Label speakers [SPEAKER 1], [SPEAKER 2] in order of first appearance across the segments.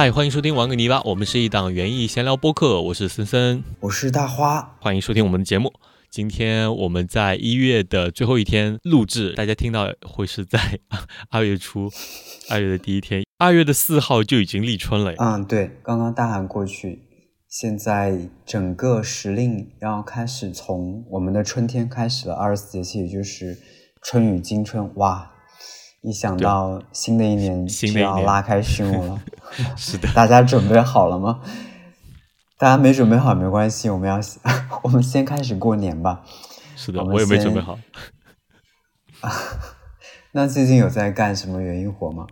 [SPEAKER 1] 嗨，欢迎收听玩个泥巴，我们是一档园艺闲聊播客，我是森森，
[SPEAKER 2] 我是大花，
[SPEAKER 1] 欢迎收听我们的节目。今天我们在一月的最后一天录制，大家听到会是在 二月初，二月的第一天，二月的四号就已经立春了。
[SPEAKER 2] 嗯，对，刚刚大寒过去，现在整个时令要开始从我们的春天开始了，二十四节气，也就是春雨惊春，哇！一想到新的一年就要拉开序幕了，
[SPEAKER 1] 是的，
[SPEAKER 2] 大家准备好了吗？大家没准备好没关系，我们要 我们先开始过年吧。
[SPEAKER 1] 是的，我也没准备好。
[SPEAKER 2] 那最近有在干什么园艺活吗？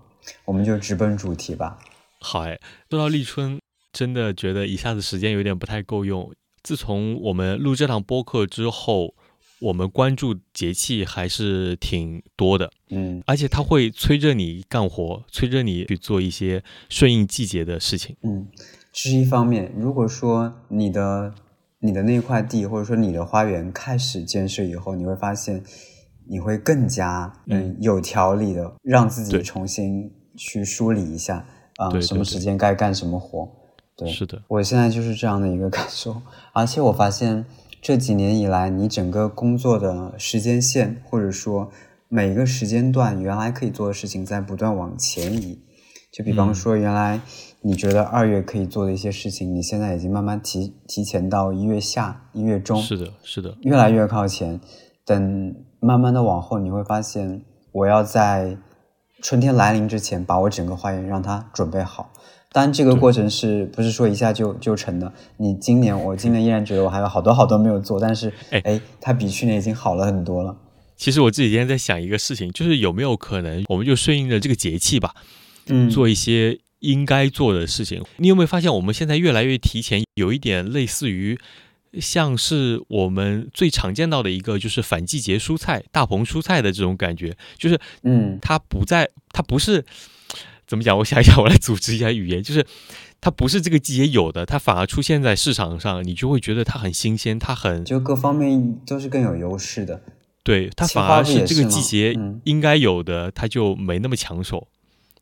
[SPEAKER 2] 我们就直奔主题吧。
[SPEAKER 1] 好哎，说到立春，真的觉得一下子时间有点不太够用。自从我们录这档播客之后。我们关注节气还是挺多的，
[SPEAKER 2] 嗯，
[SPEAKER 1] 而且它会催着你干活，催着你去做一些顺应季节的事情，
[SPEAKER 2] 嗯，这是一方面。如果说你的你的那块地或者说你的花园开始建设以后，你会发现你会更加嗯有条理的让自己重新去梳理一下啊，什么时间该干什么活，对，
[SPEAKER 1] 是的，
[SPEAKER 2] 我现在就是这样的一个感受，而且我发现。这几年以来，你整个工作的时间线，或者说每一个时间段，原来可以做的事情在不断往前移。就比方说，原来你觉得二月可以做的一些事情，你现在已经慢慢提提前到一月下、一月中。
[SPEAKER 1] 是的，是的，
[SPEAKER 2] 越来越靠前。等慢慢的往后，你会发现，我要在春天来临之前，把我整个花园让它准备好。当然，这个过程是不是说一下就就成的？你今年，我今年依然觉得我还有好多好多没有做，但是，哎，它比去年已经好了很多了。
[SPEAKER 1] 其实我这几天在想一个事情，就是有没有可能，我们就顺应着这个节气吧，
[SPEAKER 2] 嗯，
[SPEAKER 1] 做一些应该做的事情。你有没有发现，我们现在越来越提前，有一点类似于，像是我们最常见到的一个，就是反季节蔬菜、大棚蔬菜的这种感觉，就是，
[SPEAKER 2] 嗯，
[SPEAKER 1] 它不在，它不是。怎么讲？我想一想，我来组织一下语言。就是它不是这个季节有的，它反而出现在市场上，你就会觉得它很新鲜，它很
[SPEAKER 2] 就各方面都是更有优势的。
[SPEAKER 1] 对，它反而是这个季节应该有的，它就没那么抢手，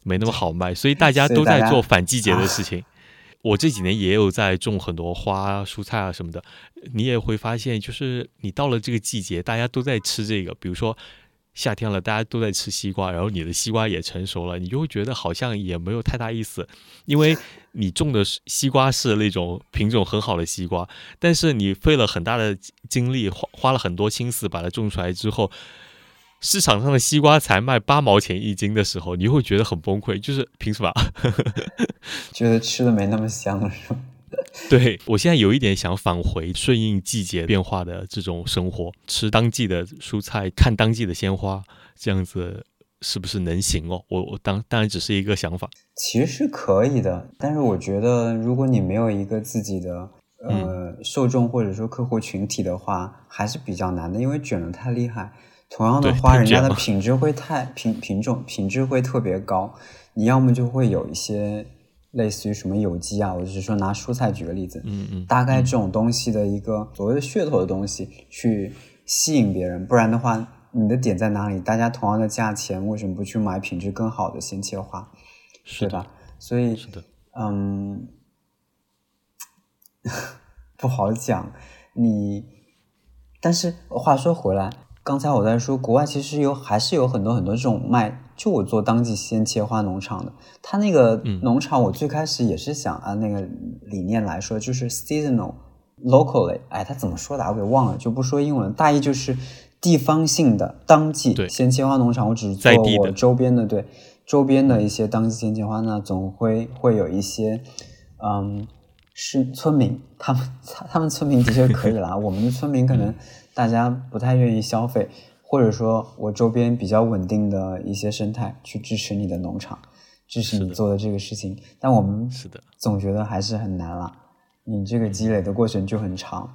[SPEAKER 1] 没那么好卖，所以大家 都在做反季节的事情。我这几年也有在种很多花、蔬菜啊什么的，你也会发现，就是你到了这个季节，大家都在吃这个，比如说。夏天了，大家都在吃西瓜，然后你的西瓜也成熟了，你就会觉得好像也没有太大意思，因为 你种的西瓜是那种品种很好的西瓜，但是你费了很大的精力，花花了很多心思把它种出来之后，市场上的西瓜才卖八毛钱一斤的时候，你会觉得很崩溃，就是凭什么？
[SPEAKER 2] 觉得吃的没那么香了是吗？
[SPEAKER 1] 对我现在有一点想返回顺应季节变化的这种生活，吃当季的蔬菜，看当季的鲜花，这样子是不是能行哦？我我当当然只是一个想法，
[SPEAKER 2] 其实是可以的，但是我觉得如果你没有一个自己的呃受众或者说客户群体的话，还是比较难的，因为卷的太厉害。同样的花，人家的 品质会太品品种品质会特别高，你要么就会有一些。类似于什么有机啊，我只是说拿蔬菜举个例子，
[SPEAKER 1] 嗯嗯，
[SPEAKER 2] 大概这种东西的一个所谓的噱头的东西去吸引别人，不然的话，你的点在哪里？大家同样的价钱，为什么不去买品质更好的鲜切花？
[SPEAKER 1] 是
[SPEAKER 2] 吧？所以
[SPEAKER 1] 是的，
[SPEAKER 2] 嗯，不好讲。你，但是话说回来。刚才我在说，国外其实有还是有很多很多这种卖，就我做当季鲜切花农场的，他那个农场我最开始也是想按那个理念来说，就是 seasonal locally，哎，他怎么说的我给忘了，就不说英文，大意就是地方性的当季鲜切花农场，我只是做我周边的对周边的一些当季鲜切花呢，总会会有一些嗯是村民，他们他们村民的确可以啦，我们的村民可能。大家不太愿意消费，或者说我周边比较稳定的一些生态去支持你的农场，支持你做的这个事情。但我们
[SPEAKER 1] 是的，
[SPEAKER 2] 总觉得还是很难了。你这个积累的过程就很长，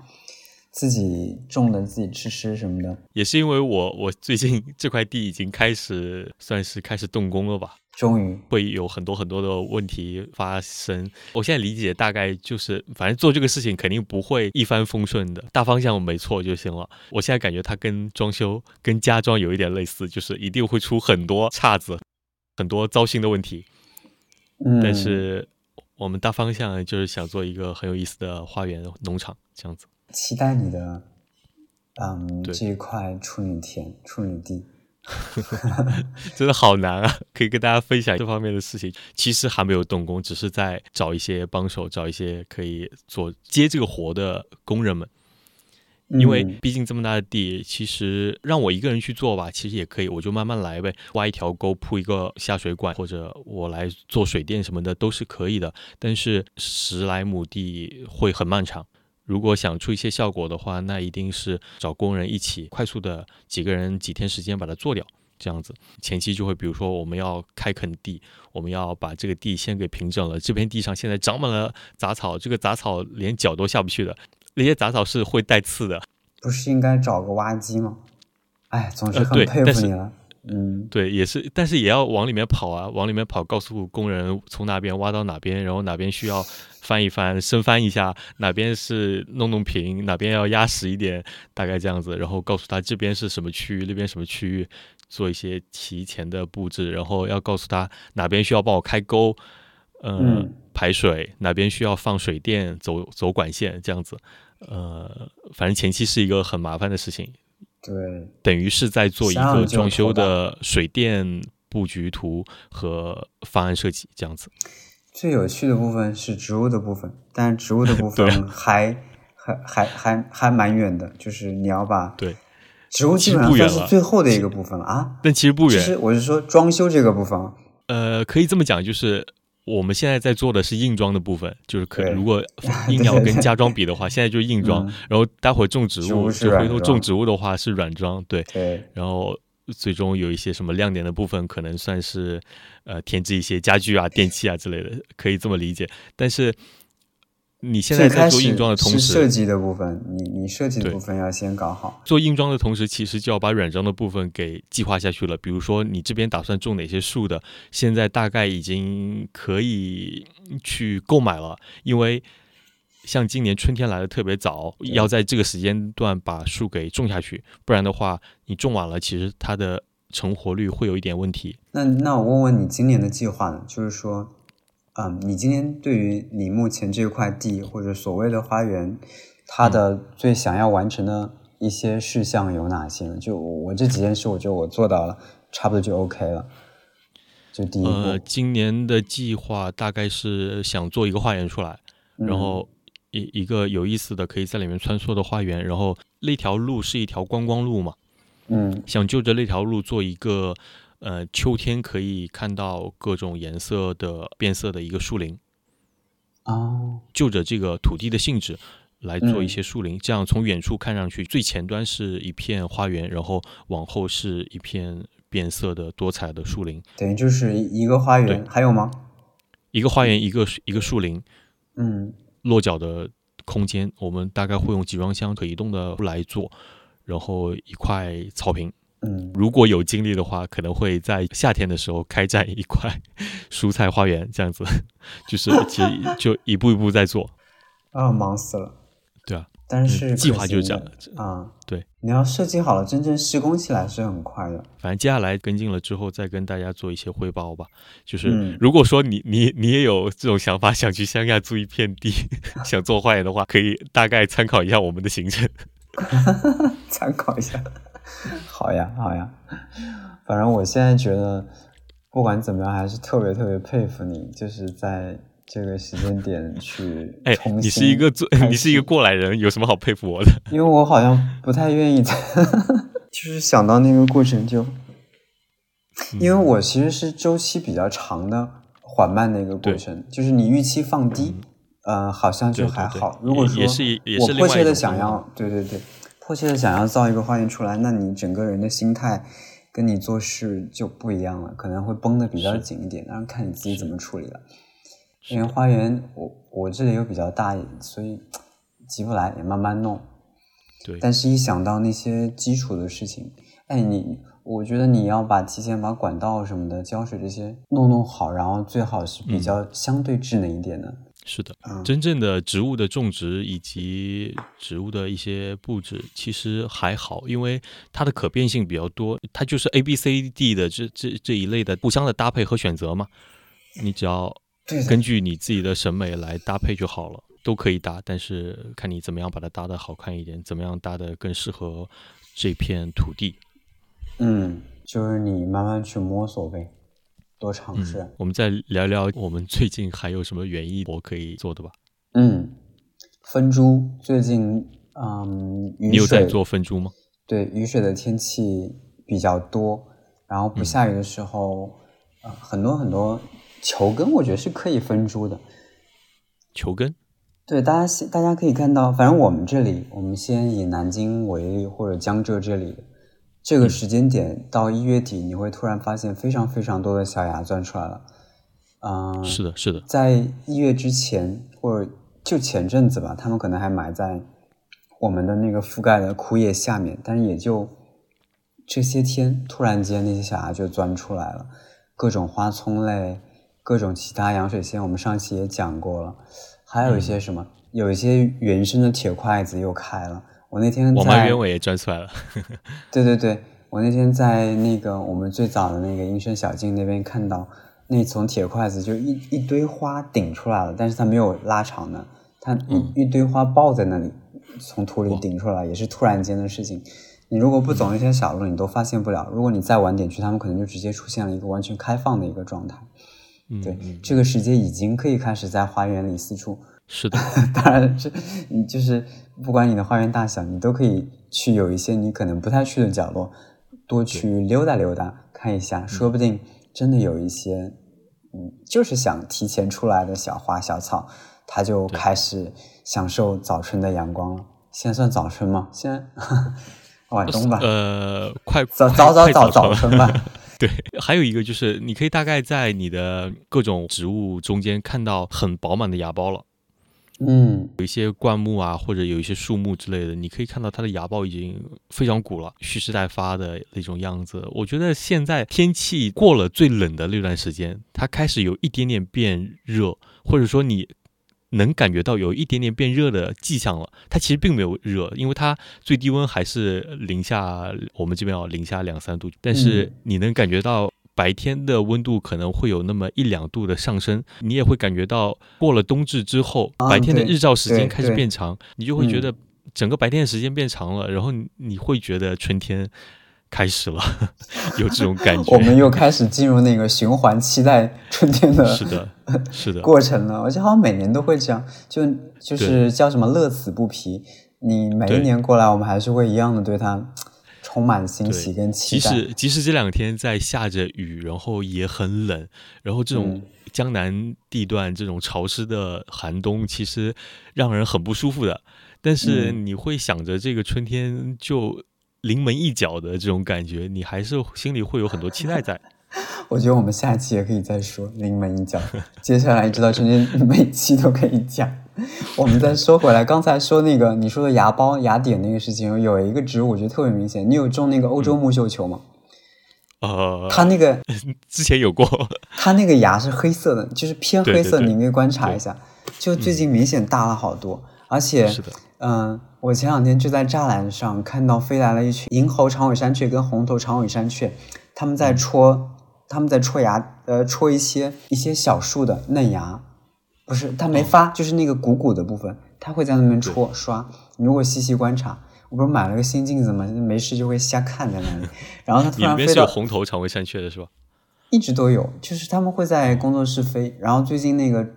[SPEAKER 2] 自己种的自己吃吃什么的。
[SPEAKER 1] 也是因为我我最近 这块地已经开始算是开始动工了吧。
[SPEAKER 2] 终于
[SPEAKER 1] 会有很多很多的问题发生。我现在理解大概就是，反正做这个事情肯定不会一帆风顺的，大方向没错就行了。我现在感觉它跟装修、跟家装有一点类似，就是一定会出很多岔子，很多糟心的问题。
[SPEAKER 2] 嗯，
[SPEAKER 1] 但是我们大方向就是想做一个很有意思的花园农场这样子。
[SPEAKER 2] 期待你的，嗯，这一块处女田、处女地。
[SPEAKER 1] 真的好难啊！可以跟大家分享这方面的事情。其实还没有动工，只是在找一些帮手，找一些可以做接这个活的工人们。因为毕竟这么大的地，其实让我一个人去做吧，其实也可以，我就慢慢来呗。挖一条沟，铺一个下水管，或者我来做水电什么的都是可以的。但是十来亩地会很漫长。如果想出一些效果的话，那一定是找工人一起快速的几个人几天时间把它做掉，这样子前期就会，比如说我们要开垦地，我们要把这个地先给平整了。这片地上现在长满了杂草，这个杂草连脚都下不去的，那些杂草是会带刺的。
[SPEAKER 2] 不是应该找个挖机吗？哎，总是很佩服你了。嗯，
[SPEAKER 1] 对，也是，但是也要往里面跑啊，往里面跑，告诉工人从哪边挖到哪边，然后哪边需要翻一翻、深翻一下，哪边是弄弄平，哪边要压实一点，大概这样子，然后告诉他这边是什么区域，那边什么区域，做一些提前的布置，然后要告诉他哪边需要帮我开沟，嗯，排水，哪边需要放水电，走走管线，这样子，呃，反正前期是一个很麻烦的事情。
[SPEAKER 2] 对，
[SPEAKER 1] 等于是在做一个装修的水电布局图和方案设计这样子。
[SPEAKER 2] 最有趣的部分是植物的部分，但是植物的部分 还还还还还蛮远的，就是你要把
[SPEAKER 1] 对
[SPEAKER 2] 植物基本上算是最后的一个部分了啊。
[SPEAKER 1] 但其实不远，
[SPEAKER 2] 其实我是说装修这个部分。
[SPEAKER 1] 呃，可以这么讲，就是。我们现在在做的是硬装的部分，就是可如果 硬要跟家装比的话，现在就是硬装。然后待会儿种植物，就回头种植物的话是软装，对。然后最终有一些什么亮点的部分，可能算是呃添置一些家具啊、电器啊之类的，可以这么理解。但是。你现在在做硬装的同时，
[SPEAKER 2] 设计的部分，你你设计的部分要先搞好。
[SPEAKER 1] 做硬装的同时，其实就要把软装的部分给计划下去了。比如说，你这边打算种哪些树的，现在大概已经可以去购买了。因为像今年春天来的特别早，要在这个时间段把树给种下去，不然的话，你种晚了，其实它的成活率会有一点问题。
[SPEAKER 2] 那那我问问你今年的计划呢？就是说。嗯，你今天对于你目前这块地或者所谓的花园，它的最想要完成的一些事项有哪些呢？就我这几件事，我觉得我做到了，差不多就 OK 了。就第一
[SPEAKER 1] 步，今年的计划大概是想做一个花园出来，然后一一个有意思的可以在里面穿梭的花园，然后那条路是一条观光路嘛，
[SPEAKER 2] 嗯，
[SPEAKER 1] 想就着那条路做一个。呃，秋天可以看到各种颜色的变色的一个树林，
[SPEAKER 2] 哦，
[SPEAKER 1] 就着这个土地的性质来做一些树林，这样从远处看上去，最前端是一片花园，然后往后是一片变色的多彩的树林，
[SPEAKER 2] 等于就是一个花园，还有吗？
[SPEAKER 1] 一个花园，一个一个树林，
[SPEAKER 2] 嗯，
[SPEAKER 1] 落脚的空间，我们大概会用集装箱可移动的来做，然后一块草坪。
[SPEAKER 2] 嗯，
[SPEAKER 1] 如果有精力的话，可能会在夏天的时候开展一块蔬菜花园，这样子，就是其实 就一步一步在做。
[SPEAKER 2] 啊，忙死了。
[SPEAKER 1] 对啊，
[SPEAKER 2] 但是
[SPEAKER 1] 计划就是这样
[SPEAKER 2] 啊。
[SPEAKER 1] 对，
[SPEAKER 2] 你要设计好了，真正施工起来是很快的。
[SPEAKER 1] 反正接下来跟进了之后，再跟大家做一些汇报吧。就是如果说你你你也有这种想法，想去乡下租一片地，想做花园的话，可以大概参考一下我们的行程。
[SPEAKER 2] 参考一下。好呀，好呀，反正我现在觉得，不管怎么样，还是特别特别佩服你，就是在这个时间点去。
[SPEAKER 1] 哎，你是一个做，你是一个过来人，有什么好佩服我的？
[SPEAKER 2] 因为我好像不太愿意，就是想到那个过程就，因为我其实是周期比较长的、缓慢的一个过程，就是你预期放低，呃，好像就还好。如果说我迫切的想要，对对对。迫切的想要造一个花园出来，那你整个人的心态跟你做事就不一样了，可能会绷得比较紧一点。当然看你自己怎么处理了。因为花园，我我这里又比较大，所以急不来，也慢慢弄。
[SPEAKER 1] 对。
[SPEAKER 2] 但是，一想到那些基础的事情，哎，你，我觉得你要把提前把管道什么的、浇水这些弄弄好，然后最好是比较相对智能一点的。
[SPEAKER 1] 是的，真正的植物的种植以及植物的一些布置其实还好，因为它的可变性比较多，它就是 A、B、C、D 的这这这一类的互相的搭配和选择嘛。你只要根据你自己的审美来搭配就好了，都可以搭，但是看你怎么样把它搭的好看一点，怎么样搭的更适合这片土地。
[SPEAKER 2] 嗯，就是你慢慢去摸索呗，多尝试。
[SPEAKER 1] 我们再聊聊我们最近还有什么园艺我可以做的吧。
[SPEAKER 2] 嗯，分株最近，嗯，
[SPEAKER 1] 你有在做分株吗？
[SPEAKER 2] 对，雨水的天气比较多，然后不下雨的时候，呃，很多很多。球根我觉得是可以分株的，
[SPEAKER 1] 球根，
[SPEAKER 2] 对，大家大家可以看到，反正我们这里，我们先以南京为例，或者江浙这里，这个时间点到一月底，你会突然发现非常非常多的小芽钻出来了，嗯，
[SPEAKER 1] 是的，是的，
[SPEAKER 2] 在一月之前，或者就前阵子吧，他们可能还埋在我们的那个覆盖的枯叶下面，但是也就这些天，突然间那些小芽就钻出来了，各种花葱类。各种其他洋水仙，我们上期也讲过了，还有一些什么，有一些原生的铁筷子又开了。我那天
[SPEAKER 1] 我妈鸢尾也钻出来了。
[SPEAKER 2] 对对对，我那天在那个我们最早的那个阴生小径那边看到，那从铁筷子就一一堆花顶出来了，但是它没有拉长的，它一一堆花抱在那里，从土里顶出来，也是突然间的事情。你如果不走那些小路，你都发现不了。如果你再晚点去，他们可能就直接出现了一个完全开放的一个状态。对，这个时间已经可以开始在花园里四处。
[SPEAKER 1] 是的，
[SPEAKER 2] 当然是你就是不管你的花园大小，你都可以去有一些你可能不太去的角落，多去溜达溜达，看一下，说不定真的有一些，嗯，就是想提前出来的小花小草，它就开始享受早春的阳光了。现在算早春吗？现在 晚冬吧？
[SPEAKER 1] 呃，快
[SPEAKER 2] 早早早早早春吧。
[SPEAKER 1] 对，还有一个就是，你可以大概在你的各种植物中间看到很饱满的芽苞了。
[SPEAKER 2] 嗯，
[SPEAKER 1] 有一些灌木啊，或者有一些树木之类的，你可以看到它的芽苞已经非常鼓了，蓄势待发的那种样子。我觉得现在天气过了最冷的那段时间，它开始有一点点变热，或者说你。能感觉到有一点点变热的迹象了，它其实并没有热，因为它最低温还是零下，我们这边要零下两三度，但是你能感觉到白天的温度可能会有那么一两度的上升，你也会感觉到过了冬至之后，白天的日照时间开始变长，你就会觉得整个白天的时间变长了，然后你会觉得春天。开始了，有这种感觉。
[SPEAKER 2] 我们又开始进入那个循环期待春天的，
[SPEAKER 1] 是的，是的
[SPEAKER 2] 过程了。而且好像每年都会这样，就就是叫什么乐此不疲。你每一年过来，我们还是会一样的对它充满欣喜跟期
[SPEAKER 1] 待。即使即使这两天在下着雨，然后也很冷，然后这种江南地段这种潮湿的寒冬，其实让人很不舒服的。但是你会想着这个春天就。临门一脚的这种感觉，你还是心里会有很多期待在。
[SPEAKER 2] 我觉得我们下期也可以再说临门一脚。接下来直到春天，每期都可以讲。我们再说回来，刚才说那个你说的芽苞、芽点那个事情，有一个植物我觉得特别明显。你有种那个欧洲木绣球吗？
[SPEAKER 1] 呃，
[SPEAKER 2] 它那个
[SPEAKER 1] 之前有过，
[SPEAKER 2] 它那个芽是黑色的，就是偏黑色，你可以观察一下。就最近明显大了好多，而且嗯。我前两天就在栅栏上看到飞来了一群银喉长尾山雀跟红头长尾山雀，他们在戳，他们在戳牙，呃，戳一些一些小树的嫩芽，不是，它没发，就是那个鼓鼓的部分，它会在那边戳刷。你如果细细观察，我不是买了个新镜子吗？没事就会瞎看在那里，然后它突然飞到。
[SPEAKER 1] 红头长尾山雀的是吧？
[SPEAKER 2] 一直都有，就是他们会在工作室飞，然后最近那个。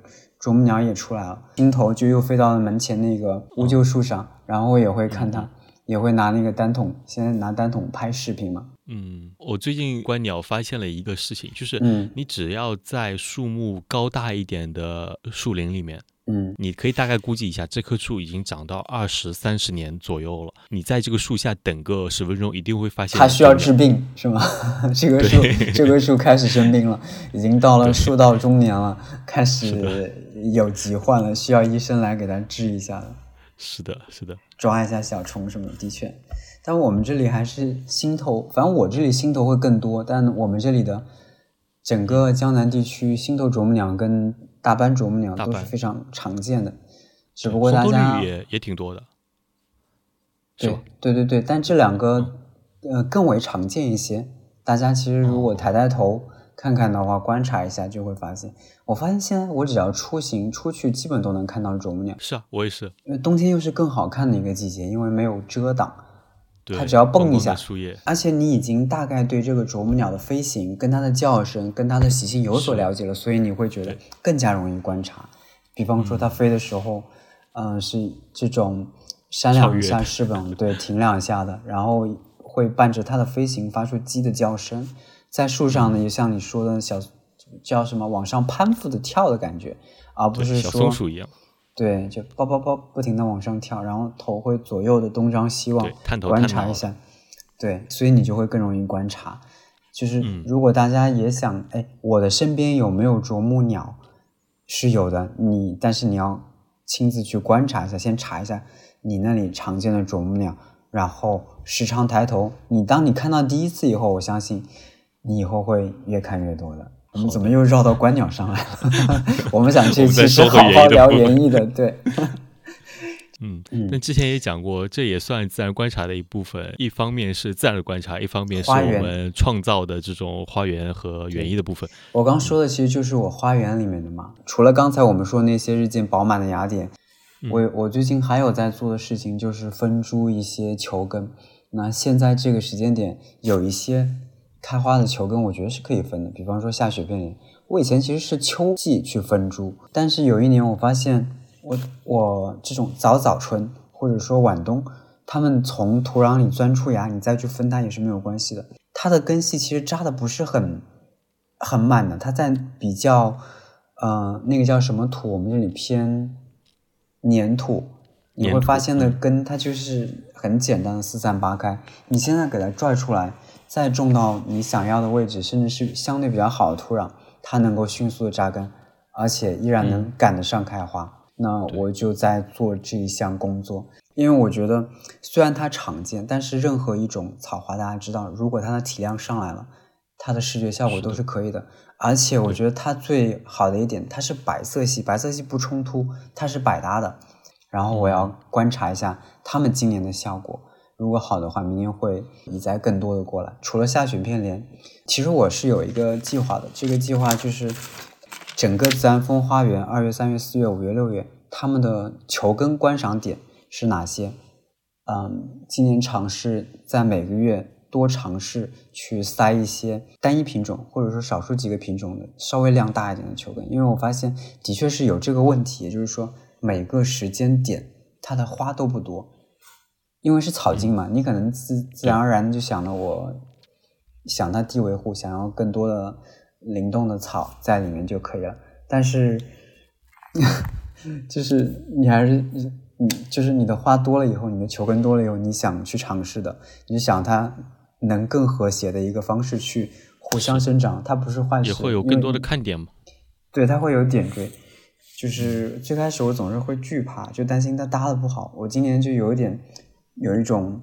[SPEAKER 2] 啄木鸟也出来了，鹰头就又飞到了门前那个乌桕树上，然后我也会看它，也会拿那个单筒，现在拿单筒拍视频嘛。
[SPEAKER 1] 嗯，我最近观鸟发现了一个事情，就是你只要在树木高大一点的树林里面。
[SPEAKER 2] 嗯，
[SPEAKER 1] 你可以大概估计一下，这棵树已经长到二十三十年左右了。你在这个树下等个十分钟，一定会发现
[SPEAKER 2] 它需要治病，是吗？这棵树，这棵树开始生病了，已经到了树到中年了，开始有疾患了，需要医生来给它治一下了。
[SPEAKER 1] 是的，是的，
[SPEAKER 2] 抓一下小虫什么的，的确。但我们这里还是心头，反正我这里心头会更多。但我们这里的整个江南地区，心头啄木鸟跟。大斑啄木鸟都是非常常见的，只不过大家
[SPEAKER 1] 也也挺多的，
[SPEAKER 2] 对对对对，但这两个呃更为常见一些。大家其实如果抬抬头看看的话，观察一下就会发现，我发现现在我只要出行出去，基本都能看到啄木鸟。
[SPEAKER 1] 是啊，我也是。
[SPEAKER 2] 因为冬天又是更好看的一个季节，因为没有遮挡，
[SPEAKER 1] 它
[SPEAKER 2] 只要蹦一下，
[SPEAKER 1] 树叶。
[SPEAKER 2] 而且你已经大概对这个啄木鸟的飞行、跟它的叫声、跟它的习性有所了解了，所以你会觉得更加容易观察。比方说它飞的时候，嗯，是这种扇两下翅膀，对，停两下的，然后会伴着它的飞行发出鸡的叫声。在树上呢，也像你说的小叫什么往上攀附的跳的感觉，而不是说
[SPEAKER 1] 小松鼠一样，
[SPEAKER 2] 对，就抱抱抱不停的往上跳，然后头会左右的东张西望，观察一下，对，所以你就会更容易观察。就是如果大家也想，哎，我的身边有没有啄木鸟？是有的，你但是你要亲自去观察一下，先查一下你那里常见的啄木鸟，然后时常抬头。你当你看到第一次以后，我相信。你以后会越看越多的。我们怎么又绕到观鸟上来了？我们想这期是好好聊园艺的，对。
[SPEAKER 1] 嗯，那之前也讲过，这也算自然观察的一部分。一方面是自然的观察，一方面是我们创造的这种花园和园艺的部分。
[SPEAKER 2] 我刚说的其实就是我花园里面的嘛。除了刚才我们说那些日渐饱满的芽点，我我最近还有在做的事情就是分株一些球根。那现在这个时间点有一些。开花的球根，我觉得是可以分的。比方说下雪片莲，我以前其实是秋季去分株，但是有一年我发现，我我这种早早春或者说晚冬，它们从土壤里钻出芽，你再去分它也是没有关系的。它的根系其实扎的不是很很满的，它在比较呃那个叫什么土，我们这里偏粘土，你会发现的根它就是很简单的四散八开。你现在给它拽出来。再种到你想要的位置，甚至是相对比较好的土壤，它能够迅速的扎根，而且依然能赶得上开花。那我就在做这一项工作，因为我觉得虽然它常见，但是任何一种草花，大家知道，如果它的体量上来了，它的视觉效果都是可以的。而且我觉得它最好的一点，它是白色系，白色系不冲突，它是百搭的。然后我要观察一下它们今年的效果。如果好的话，明年会移栽更多的过来。除了下雪片莲，其实我是有一个计划的。这个计划就是整个自然风花园二月、三月、四月、五月、六月，他们的球根观赏点是哪些？嗯，今年尝试在每个月多尝试去塞一些单一品种，或者说少数几个品种的稍微量大一点的球根，因为我发现的确是有这个问题，也就是说每个时间点它的花都不多。因为是草茎嘛，你可能自自然而然的就想了，我想它低维护，想要更多的灵动的草在里面就可以了。但是，就是你还是你，就是你的花多了以后，你的球根多了以后，你想去尝试的，你想它能更和谐的一个方式去互相生长，它不是坏事。
[SPEAKER 1] 也会有更多的看点嘛？
[SPEAKER 2] 对，它会有点缀。就是最开始我总是会惧怕，就担心它搭的不好。我今年就有一点。有一种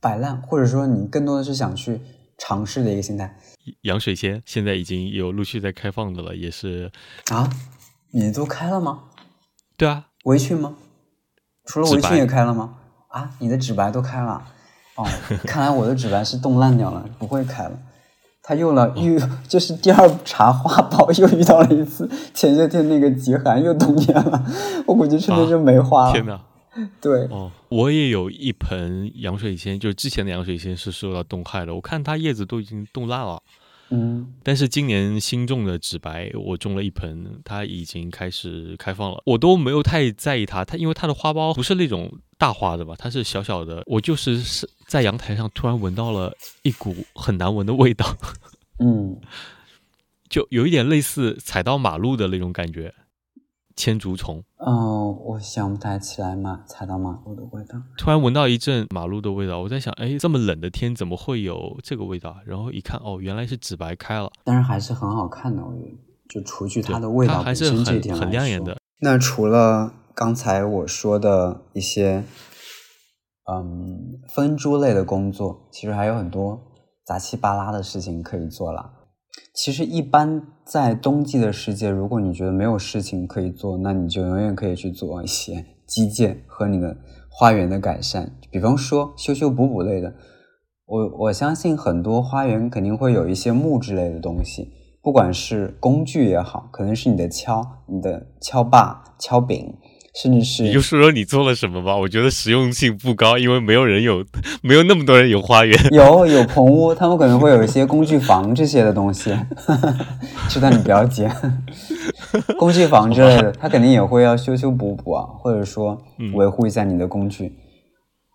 [SPEAKER 2] 摆烂，或者说你更多的是想去尝试的一个心态。
[SPEAKER 1] 洋水仙现在已经有陆续在开放的了，也是
[SPEAKER 2] 啊，你都开了吗？
[SPEAKER 1] 对啊，
[SPEAKER 2] 围裙吗？除了围裙也开了吗？啊，你的纸白都开了？哦，看来我的纸白是冻烂掉了，不会开了。他又了又就是第二茬花苞又遇到了一次前些天那个极寒又冬天了，我估计春天就没花了。
[SPEAKER 1] 天哪！
[SPEAKER 2] 对。
[SPEAKER 1] 哦，我也有一盆洋水仙，就是之前的洋水仙是受到冻害的，我看它叶子都已经冻烂了。
[SPEAKER 2] 嗯，
[SPEAKER 1] 但是今年新种的纸白，我种了一盆，它已经开始开放了，我都没有太在意它，它因为它的花苞不是那种大花的吧，它是小小的，我就是是在阳台上突然闻到了一股很难闻的味道，
[SPEAKER 2] 嗯，
[SPEAKER 1] 就有一点类似踩到马路的那种感觉。千足虫，
[SPEAKER 2] 哦，我想不太起来马踩到马路的味道。
[SPEAKER 1] 突然闻到一阵马路的味道，我在想，哎，这么冷的天怎么会有这个味道？然后一看，哦，原来是纸白开了。
[SPEAKER 2] 但是还是很好看的，我觉得，就除去它的味道
[SPEAKER 1] 还是很很亮眼的。
[SPEAKER 2] 那除了刚才我说的一些，嗯，分株类的工作，其实还有很多杂七八拉的事情可以做了。其实，一般在冬季的世界，如果你觉得没有事情可以做，那你就永远可以去做一些基建和你的花园的改善，比方说修修补补类的。我我相信很多花园肯定会有一些木质类的东西，不管是工具也好，可能是你的锹、你的锹把、锹柄。甚至是
[SPEAKER 1] 你就说说你做了什么吧，我觉得实用性不高，因为没有人有，没有那么多人有花园。
[SPEAKER 2] 有有棚屋，他们可能会有一些工具房这些的东西，知道你不要接。工具房之类的，他肯定也会要修修补补啊，或者说维护一下你的工具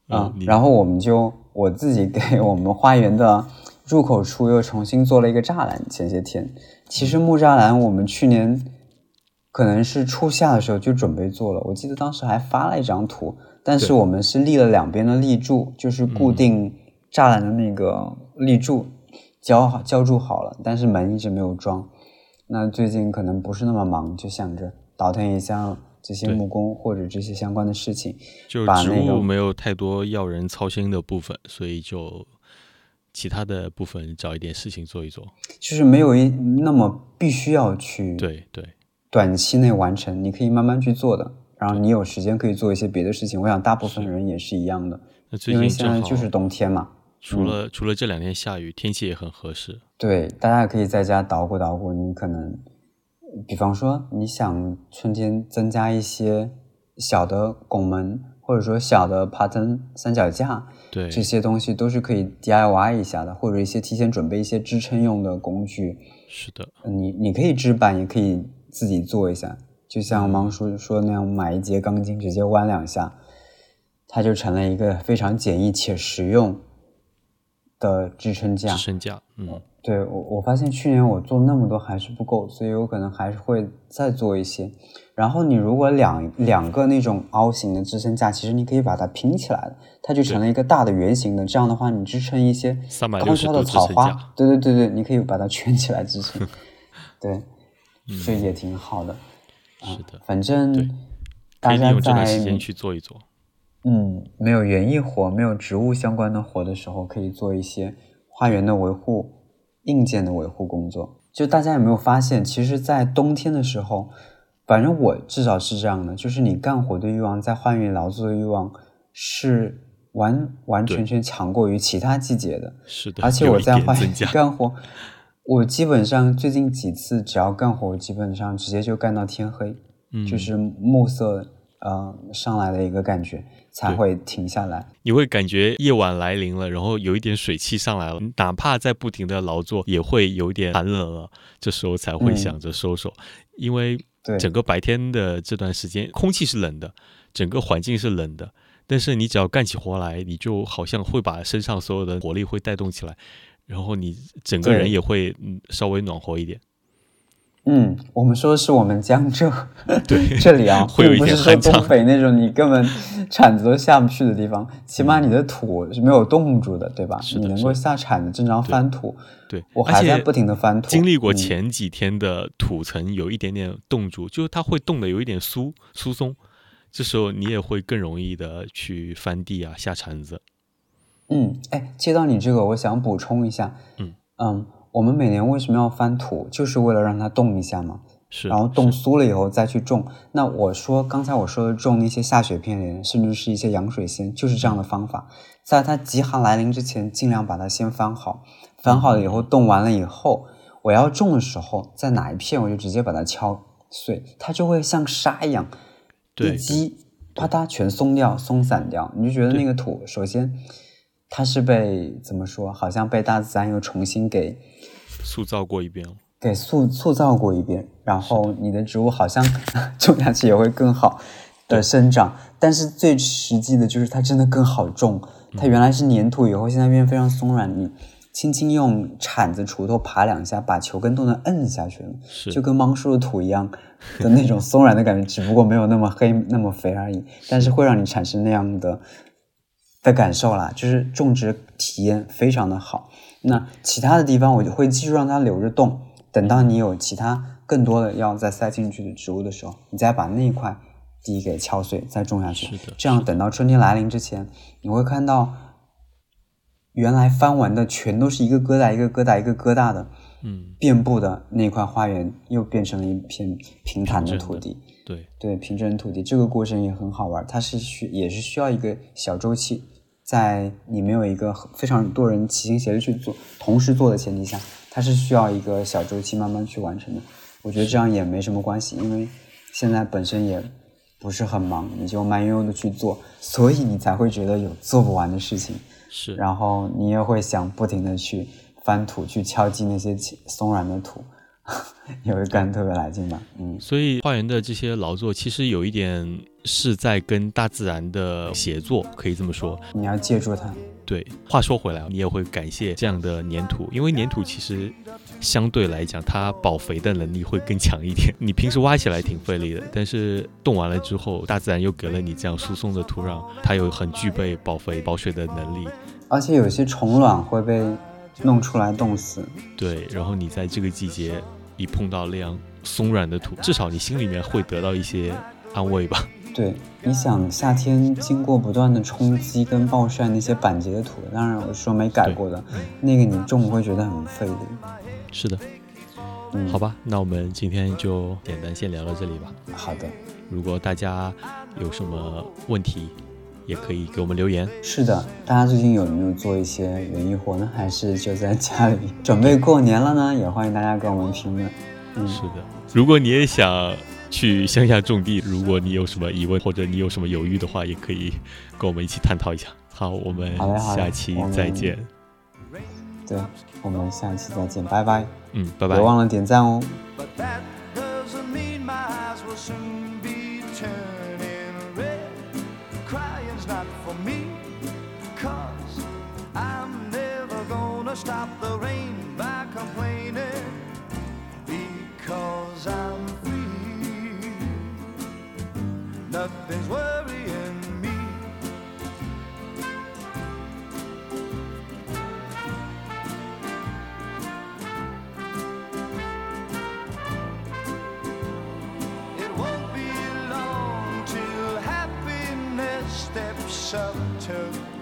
[SPEAKER 2] 啊。然后我们就我自己给我们花园的入口处又重新做了一个栅栏。前些天，其实木栅栏我们去年。可能是初夏的时候就准备做了，我记得当时还发了一张图，但是我们是立了两边的立柱，就是固定栅栏的那个立柱，浇好浇筑好了，但是门一直没有装。那最近可能不是那么忙，就想着倒腾一下这些木工或者这些相关的事情。
[SPEAKER 1] 就植物没有太多要人操心的部分，所以就其他的部分找一点事情做一做。
[SPEAKER 2] 就是没有一那么必须要去。
[SPEAKER 1] 对对。
[SPEAKER 2] 短期内完成，你可以慢慢去做的。然后你有时间可以做一些别的事情。我想大部分人也是一样的，因为现在就是冬天嘛。
[SPEAKER 1] 除了除了这两天下雨，天气也很合适。
[SPEAKER 2] 对，大家可以在家捣鼓捣鼓。你可能，比方说你想春天增加一些小的拱门，或者说小的爬藤三脚架，
[SPEAKER 1] 对
[SPEAKER 2] 这些东西都是可以 DIY 一下的，或者一些提前准备一些支撑用的工具。
[SPEAKER 1] 是的，
[SPEAKER 2] 你你可以置办，也可以。自己做一下，就像芒叔说那样，买一节钢筋直接弯两下，它就成了一个非常简易且实用的支撑架。
[SPEAKER 1] 支撑架，嗯，
[SPEAKER 2] 对我我发现去年我做那么多还是不够，所以我可能还是会再做一些。然后你如果两两个那种凹形的支撑架，其实你可以把它拼起来了，它就成了一个大的圆形的。这样的话，你支撑一些高挑的草花，对对对对，你可以把它圈起来支撑，对。所以也挺好的，
[SPEAKER 1] 是的，
[SPEAKER 2] 反正大家在
[SPEAKER 1] 时间去做一做，
[SPEAKER 2] 嗯，没有园艺活、没有植物相关的活的时候，可以做一些花园的维护、硬件的维护工作。就大家有没有发现，其实，在冬天的时候，反正我至少是这样的，就是你干活的欲望，在花园劳作的欲望是完完全全强过于其他季节的。
[SPEAKER 1] 是的，
[SPEAKER 2] 而且我在花园 干活。我基本上最近几次只要干活，基本上直接就干到天黑，就是暮色呃上来的一个感觉才会停下来。
[SPEAKER 1] 你会感觉夜晚来临了，然后有一点水汽上来了，哪怕在不停的劳作，也会有点寒冷了。这时候才会想着收手，因为整个白天的这段时间空气是冷的，整个环境是冷的，但是你只要干起活来，你就好像会把身上所有的活力会带动起来。然后你整个人也会嗯稍微暖和一点。
[SPEAKER 2] 嗯，我们说的是我们江浙
[SPEAKER 1] 对
[SPEAKER 2] 这里啊，
[SPEAKER 1] 会有一点
[SPEAKER 2] 寒东北那种你根本铲子都下不去的地方，起码你的土是没有冻住的，对吧？你能够下铲子正常翻土。
[SPEAKER 1] 对，
[SPEAKER 2] 我还在不停的翻土。
[SPEAKER 1] 经历过前几天的土层有一点点冻住，就是它会冻的有一点酥疏松，这时候你也会更容易的去翻地啊下铲子。
[SPEAKER 2] 嗯，哎，接到你这个，我想补充一下。
[SPEAKER 1] 嗯
[SPEAKER 2] 嗯，我们每年为什么要翻土，就是为了让它动一下嘛。
[SPEAKER 1] 是。
[SPEAKER 2] 然后冻酥了以后再去种。那我说刚才我说的种那些下雪片莲，甚至是一些洋水仙，就是这样的方法。在它极寒来临之前，尽量把它先翻好。翻好了以后，冻完了以后，我要种的时候，在哪一片我就直接把它敲碎，它就会像沙一样，一击啪嗒全松掉、松散掉。你就觉得那个土，首先。它是被怎么说？好像被大自然又重新给
[SPEAKER 1] 塑造过一遍了，
[SPEAKER 2] 给塑塑造过一遍。然后你的植物好像 种下去也会更好的生长。但是最实际的就是它真的更好种。它原来是粘土，以后现在变得非常松软。你轻轻用铲子、锄头爬两下，把球根都能摁下去了，就跟芒叔的土一样的那种松软的感觉，只不过没有那么黑、那么肥而已。但是会让你产生那样的。的感受啦，就是种植体验非常的好。那其他的地方我就会继续让它留着动，等到你有其他更多的要再塞进去的植物的时候，你再把那一块地给敲碎，再种下去。这样等到春天来临之前，你会看到原来翻完的全都是一个疙瘩一个疙瘩一个疙瘩的，
[SPEAKER 1] 嗯，
[SPEAKER 2] 遍布的那块花园又变成了一片平坦的土地。
[SPEAKER 1] 对
[SPEAKER 2] 对，平整土地这个过程也很好玩，它是需也是需要一个小周期。在你没有一个非常多人齐心协力去做、同时做的前提下，它是需要一个小周期慢慢去完成的。我觉得这样也没什么关系，因为现在本身也不是很忙，你就慢悠悠的去做，所以你才会觉得有做不完的事情。
[SPEAKER 1] 是，
[SPEAKER 2] 然后你也会想不停的去翻土，去敲击那些松软的土。也会干特别来劲吧，嗯，
[SPEAKER 1] 所以花园的这些劳作其实有一点是在跟大自然的协作，可以这么说。
[SPEAKER 2] 你要借助它。
[SPEAKER 1] 对，话说回来，你也会感谢这样的粘土，因为粘土其实相对来讲，它保肥的能力会更强一点。你平时挖起来挺费力的，但是冻完了之后，大自然又给了你这样疏松的土壤，它又很具备保肥保水的能力。
[SPEAKER 2] 而且有些虫卵会被弄出来冻死。
[SPEAKER 1] 对，然后你在这个季节。一碰到那样松软的土，至少你心里面会得到一些安慰吧。
[SPEAKER 2] 对，你想夏天经过不断的冲击跟暴晒那些板结的土，当然我说没改过的，那个你种会觉得很费力。
[SPEAKER 1] 是的，嗯，好吧，那我们今天就简单先聊到这里吧。
[SPEAKER 2] 好的，
[SPEAKER 1] 如果大家有什么问题。也可以给我们留言。
[SPEAKER 2] 是的，大家最近有没有做一些园艺活呢？还是就在家里准备过年了呢？也欢迎大家给我们评论。
[SPEAKER 1] 嗯，是的。如果你也想去乡下种地，如果你有什么疑问或者你有什么犹豫的话，也可以跟我们一起探讨一下。好，我们下期再见。
[SPEAKER 2] 对，我们下期再见，拜拜。
[SPEAKER 1] 嗯，拜拜。
[SPEAKER 2] 别忘了点赞哦。Nothing's worrying me. It won't be long till happiness steps up to